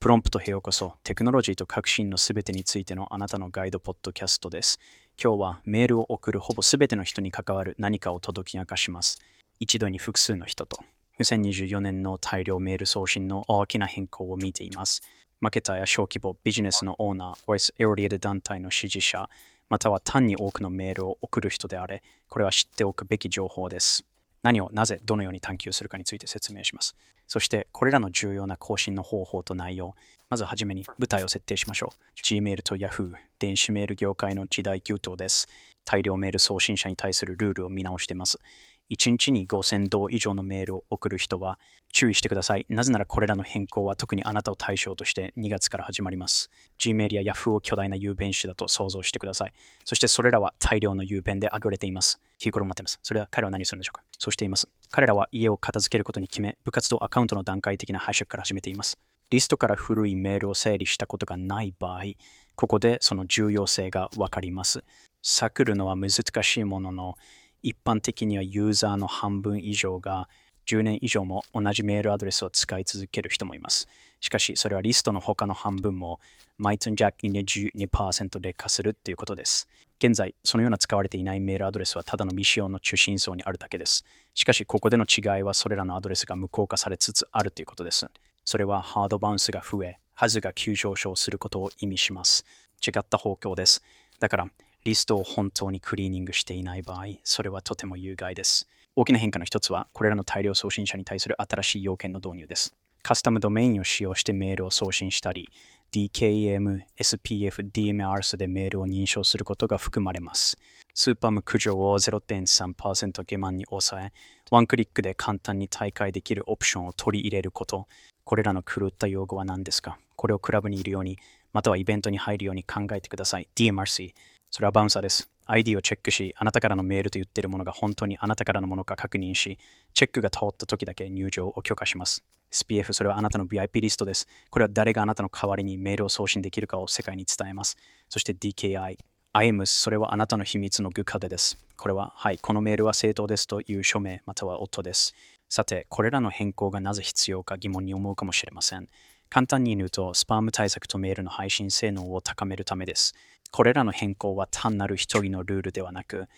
プロンプトへようこそ。テクノロジーと革新のすべてについてのあなたのガイドポッドキャストです。今日はメールを送るほぼすべての人に関わる何かを届き明かします。一度に複数の人と。2024年の大量メール送信の大きな変更を見ています。マーケターや小規模ビジネスのオーナー、ボイスエオリエル団体の支持者、または単に多くのメールを送る人であれ、これは知っておくべき情報です。何をなぜどのように探求するかについて説明します。そしてこれらの重要な更新の方法と内容、まずはじめに舞台を設定しましょう。Gmail と Yahoo、電子メール業界の時代急騰です。大量メール送信者に対するルールを見直しています。1日に5000同以上のメールを送る人は注意してください。なぜならこれらの変更は特にあなたを対象として2月から始まります。Gmail や Yahoo を巨大な郵便種だと想像してください。そしてそれらは大量の郵便で溢れています。日頃待っています。それは彼は何するんでしょうか？そうしています。彼らは家を片付けることに決め、部活動アカウントの段階的な拝借から始めています。リストから古いメールを整理したことがない場合、ここでその重要性がわかります。探るのは難しいものの、一般的にはユーザーの半分以上が10年以上も同じメールアドレスを使い続ける人もいます。しかし、それはリストの他の半分も毎月12%劣化するということです。現在、そのような使われていないメールアドレスはただの未使用の中心層にあるだけです。しかし、ここでの違いはそれらのアドレスが無効化されつつあるということです。それはハードバウンスが増え、数が急上昇することを意味します。違った方向です。だから、リストを本当にクリーニングしていない場合、それはとても有害です。大きな変化の一つは、これらの大量送信者に対する新しい要件の導入です。カスタムドメインを使用してメールを送信したり、DKM、SPF、DMRS でメールを認証することが含まれます。スーパーム駆除を0.3%下満に抑え、ワンクリックで簡単に大会できるオプションを取り入れること。これらの狂った用語は何ですか？これをクラブにいるように、またはイベントに入るように考えてください。DMRC、それはバウンサーです。ID をチェックし、あなたからのメールと言っているものが本当にあなたからのものか確認し、チェックが通った時だけ入場を許可します。SPF、それはあなたの VIP リストです。これは誰があなたの代わりにメールを送信できるかを世界に伝えます。そして DKI、IMS、それはあなたの秘密のグカデです。これは、はい、このメールは正当ですという署名または夫です。さて、これらの変更がなぜ必要か疑問に思うかもしれません。簡単に言うと、スパーム対策とメールの配信性能を高めるためです。これらの変更は単なる一人のルールではなく、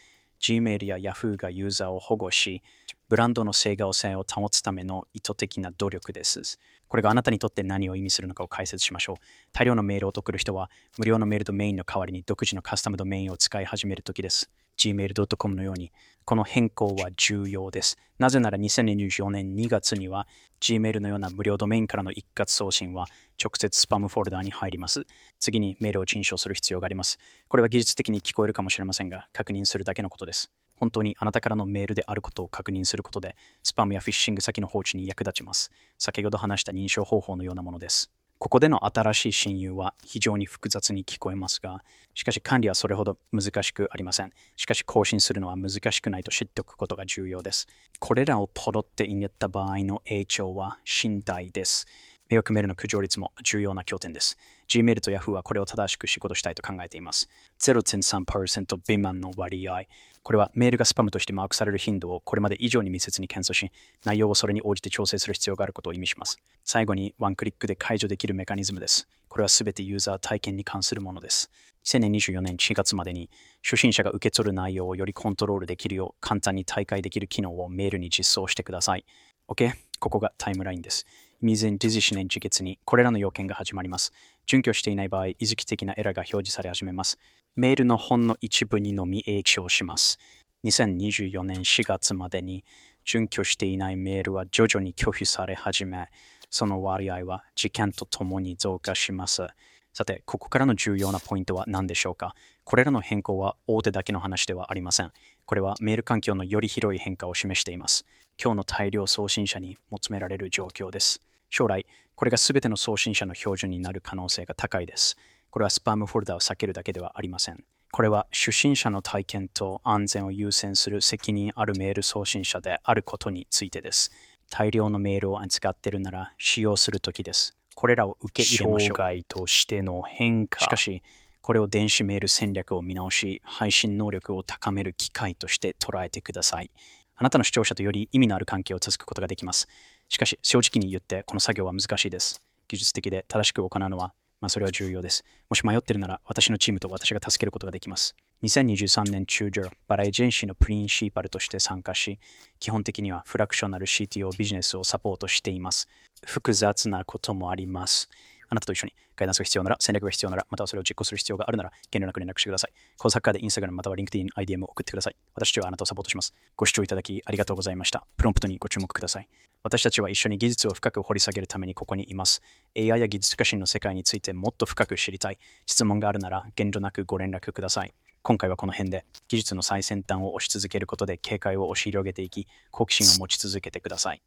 Gmail や Yahoo がユーザーを保護し、ブランドの整合性を保つための意図的な努力です。これがあなたにとって何を意味するのかを解説しましょう。大量のメールを送る人は、無料のメールドメインの代わりに独自のカスタムドメインを使い始めるときです。gmail.com のように、この変更は重要です。なぜなら2024年2月には Gmail のような無料ドメインからの一括送信は直接スパムフォルダーに入ります。次にメールを陳証する必要があります。これは技術的に聞こえるかもしれませんが、確認するだけのことです。本当にあなたからのメールであることを確認することで、スパムやフィッシング先の放置に役立ちます。先ほど話した認証方法のようなものです。ここでの新しい親友は非常に複雑に聞こえますが、しかし管理はそれほど難しくありません。しかし更新するのは難しくないと知っておくことが重要です。これらをポロって言った場合の影響は身体です。迷惑メールの駆除率も重要な拠点です。Gmail と Yahoo はこれを正しく仕事したいと考えています。0.3%未満の割合。これはメールがスパムとしてマークされる頻度をこれまで以上に密接に検査し、内容をそれに応じて調整する必要があることを意味します。最後にワンクリックで解除できるメカニズムです。これはすべてユーザー体験に関するものです。2024年4月までに初心者が受け取る内容をよりコントロールできるよう簡単に大会できる機能をメールに実装してください。OK? ここがタイムラインです。2024年次月にこれらの要件が始まります。準拠していない場合、遺跡的なエラーが表示され始めます。メールの本の一部にのみ影響します。2024年4月までに準拠していないメールは徐々に拒否され始め、その割合は時間とともに増加します。さて、ここからの重要なポイントは何でしょうか？これらの変更は大手だけの話ではありません。これはメール環境のより広い変化を示しています。今日の大量送信者に求められる状況です。将来、これが全ての送信者の標準になる可能性が高いです。これはスパムフォルダを避けるだけではありません。これは初心者の体験と安全を優先する責任あるメール送信者であることについてです。大量のメールを扱っているなら使用するときです。これらを受け入れましょう。障害としての変化。しかし、これを電子メール戦略を見直し、配信能力を高める機会として捉えてください。あなたの視聴者とより意味のある関係を続くことができます。しかし、正直に言って、この作業は難しいです。技術的で正しく行うのは、まあ、それは重要です。もし迷ってるなら、私のチームと私が助けることができます。2023年中旬、バラエジェンシーのプリンシーパルとして参加し、基本的にはフラクショナル CTO ビジネスをサポートしています。複雑なこともあります。あなたと一緒にガイダンスが必要なら、戦略が必要なら、またはそれを実行する必要があるなら、遠慮なく連絡してください。コーサッカーでインスタグラムまたは LinkedIn、IDM を送ってください。私たちはあなたをサポートします。ご視聴いただきありがとうございました。プロンプトにご注目ください。私たちは一緒に技術を深く掘り下げるためにここにいます。AI や技術革新の世界についてもっと深く知りたい。質問があるなら、遠慮なくご連絡ください。今回はこの辺で、技術の最先端を推し続けることで警戒を押し広げていき、好奇心を持ち続けてください。